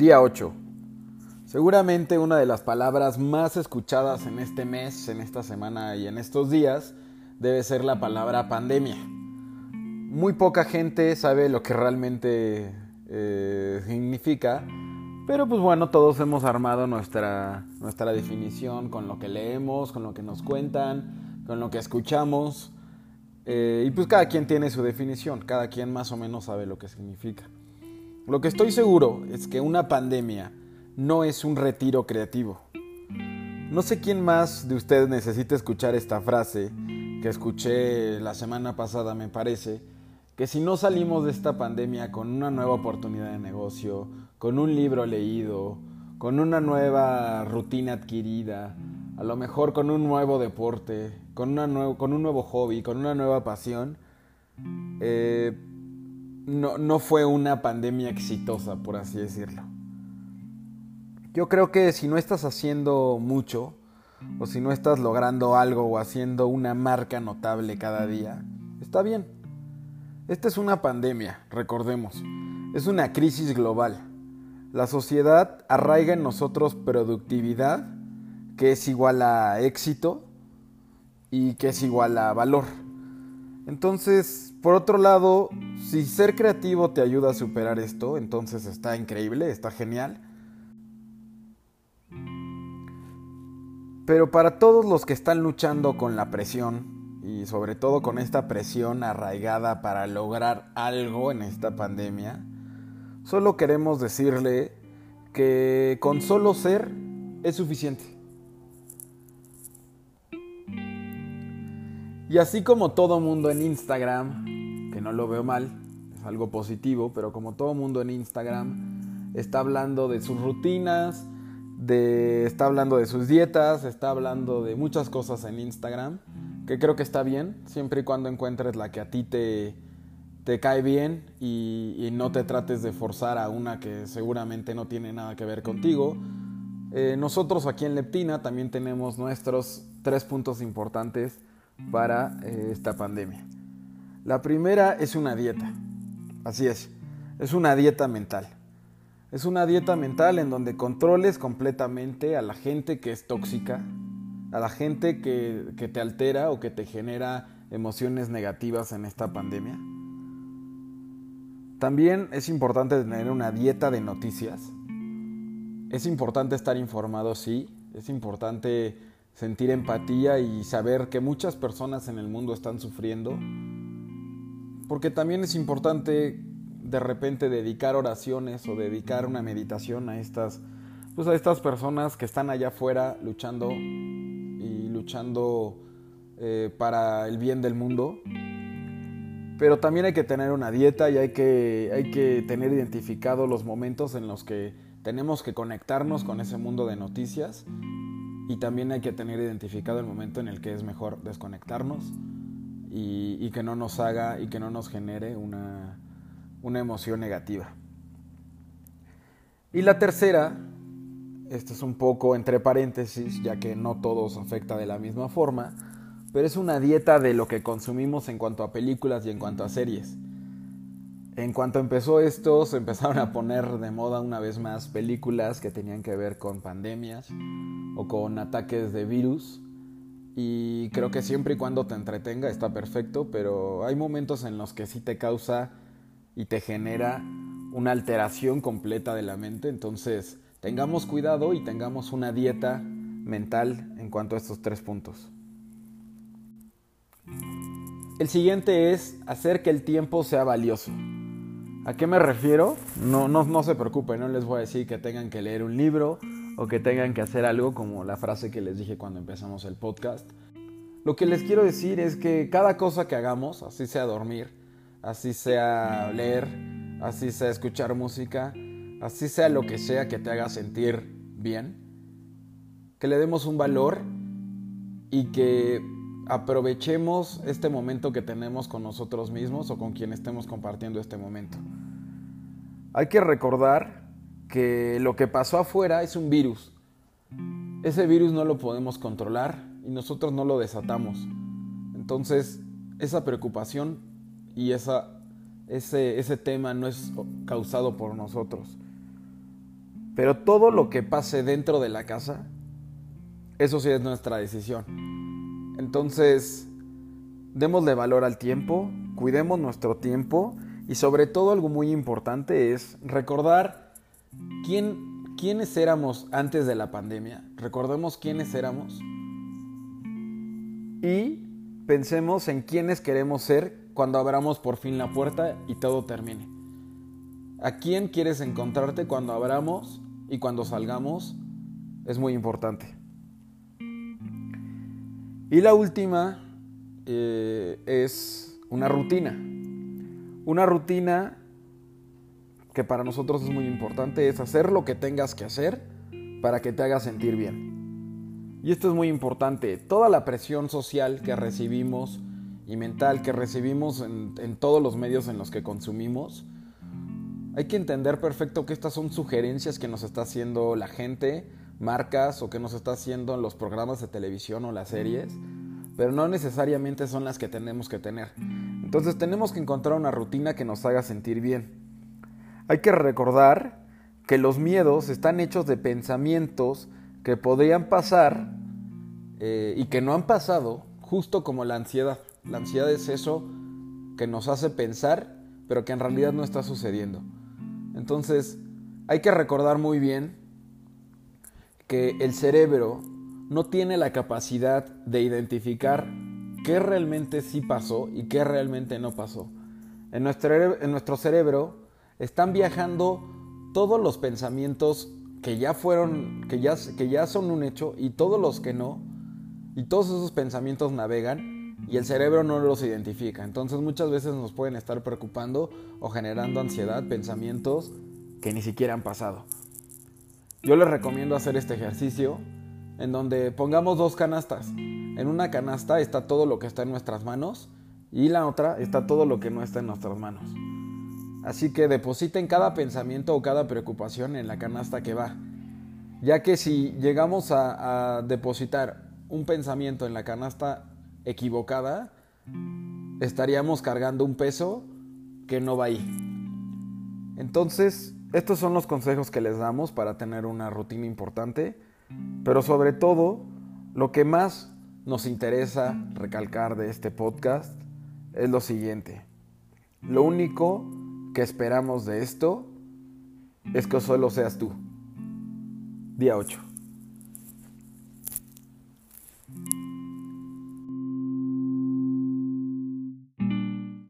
Día 8. Seguramente una de las palabras más escuchadas en este mes, en esta semana y en estos días debe ser la palabra pandemia. Muy poca gente sabe lo que realmente eh, significa, pero pues bueno, todos hemos armado nuestra, nuestra definición con lo que leemos, con lo que nos cuentan, con lo que escuchamos. Eh, y pues cada quien tiene su definición, cada quien más o menos sabe lo que significa. Lo que estoy seguro es que una pandemia no es un retiro creativo. No sé quién más de ustedes necesita escuchar esta frase que escuché la semana pasada, me parece, que si no salimos de esta pandemia con una nueva oportunidad de negocio, con un libro leído, con una nueva rutina adquirida, a lo mejor con un nuevo deporte, con, una con un nuevo hobby, con una nueva pasión, eh, no, no fue una pandemia exitosa, por así decirlo. Yo creo que si no estás haciendo mucho, o si no estás logrando algo o haciendo una marca notable cada día, está bien. Esta es una pandemia, recordemos. Es una crisis global. La sociedad arraiga en nosotros productividad, que es igual a éxito y que es igual a valor. Entonces, por otro lado, si ser creativo te ayuda a superar esto, entonces está increíble, está genial. Pero para todos los que están luchando con la presión, y sobre todo con esta presión arraigada para lograr algo en esta pandemia, solo queremos decirle que con solo ser es suficiente. Y así como todo mundo en Instagram, no lo veo mal, es algo positivo, pero como todo mundo en Instagram está hablando de sus rutinas, de, está hablando de sus dietas, está hablando de muchas cosas en Instagram, que creo que está bien, siempre y cuando encuentres la que a ti te, te cae bien y, no te trates de forzar a una que seguramente no tiene nada que ver contigo. Eh, nosotros aquí en Leptina también tenemos nuestros tres puntos importantes para eh, esta pandemia. La primera es una dieta, así es, es una dieta mental. Es una dieta mental en donde controles completamente a la gente que es tóxica, a la gente que, te altera o que te genera emociones negativas en esta pandemia. También es importante tener una dieta de noticias. Es importante estar informado, sí. Es importante sentir empatía y saber que muchas personas en el mundo están sufriendo. Porque también es importante de repente dedicar oraciones o dedicar una meditación a estas, pues a estas personas que están allá afuera luchando luchando eh, para el bien del mundo. Pero también hay que tener una dieta y hay que, hay que tener identificados los momentos en los que tenemos que conectarnos con ese mundo de noticias y también hay que tener identificado el momento en el que es mejor desconectarnos y, que no nos haga y que no nos genere una, una emoción negativa. Y la tercera esto es un poco entre paréntesis, ya que no todos afecta de la misma forma, pero es una dieta de lo que consumimos en cuanto a películas y en cuanto a series. En cuanto empezó esto, se empezaron a poner de moda una vez más películas que tenían que ver con pandemias o con ataques de virus. Y creo que siempre y cuando te entretenga está perfecto, pero hay momentos en los que sí te causa y te genera una alteración completa de la mente. Entonces, tengamos cuidado y tengamos una dieta mental en cuanto a estos tres puntos. El siguiente es hacer que el tiempo sea valioso. ¿A qué me refiero? No, no, no se preocupen, no les voy a decir que tengan que leer un libro o que tengan que hacer algo como la frase que les dije cuando empezamos el podcast. Lo que les quiero decir es que cada cosa que hagamos, así sea dormir, así sea leer, así sea escuchar música, así sea lo que sea que te haga sentir bien, que le demos un valor y que aprovechemos este momento que tenemos con nosotros mismos o con quien estemos compartiendo este momento. Hay que recordar que lo que pasó afuera es un virus. Ese virus no lo podemos controlar y nosotros no lo desatamos. Entonces, esa preocupación y esa, ese, ese tema no es causado por nosotros. Pero todo lo que pase dentro de la casa, eso sí es nuestra decisión. Entonces, démosle valor al tiempo, cuidemos nuestro tiempo y sobre todo algo muy importante es recordar quién, quiénes éramos antes de la pandemia. Recordemos quiénes éramos y pensemos en quiénes queremos ser cuando abramos por fin la puerta y todo termine. ¿A quién quieres encontrarte cuando abramos y cuando salgamos? Es muy importante. Y la última eh, es una rutina. Una rutina que para nosotros es muy importante es hacer lo que tengas que hacer para que te haga sentir bien. Y esto es muy importante. Toda la presión social que recibimos y mental que recibimos en, en todos los medios en los que consumimos, hay que entender perfecto que estas son sugerencias que nos está haciendo la gente, marcas o que nos está haciendo en los programas de televisión o las series, pero no necesariamente son las que tenemos que tener. Entonces tenemos que encontrar una rutina que nos haga sentir bien. Hay que recordar que los miedos están hechos de pensamientos que podrían pasar eh, y que no han pasado, justo como la ansiedad. La ansiedad es eso que nos hace pensar, pero que en realidad no está sucediendo. Entonces, hay que recordar muy bien que el cerebro no tiene la capacidad de identificar qué realmente sí pasó y qué realmente no pasó. En nuestro, en nuestro cerebro están viajando todos los pensamientos que ya fueron, que ya, que ya son un hecho y todos los que no, y todos esos pensamientos navegan y el cerebro no los identifica. Entonces muchas veces nos pueden estar preocupando o generando ansiedad, pensamientos que ni siquiera han pasado. Yo les recomiendo hacer este ejercicio en donde pongamos dos canastas. En una canasta está todo lo que está en nuestras manos y la otra está todo lo que no está en nuestras manos. Así que depositen cada pensamiento o cada preocupación en la canasta que va. Ya que si llegamos a, depositar un pensamiento en la canasta equivocada, estaríamos cargando un peso que no va ahí. Entonces, estos son los consejos que les damos para tener una rutina importante pero sobre todo, lo que más nos interesa recalcar de este podcast es lo siguiente. Lo único que esperamos de esto es que solo seas tú. Día 8.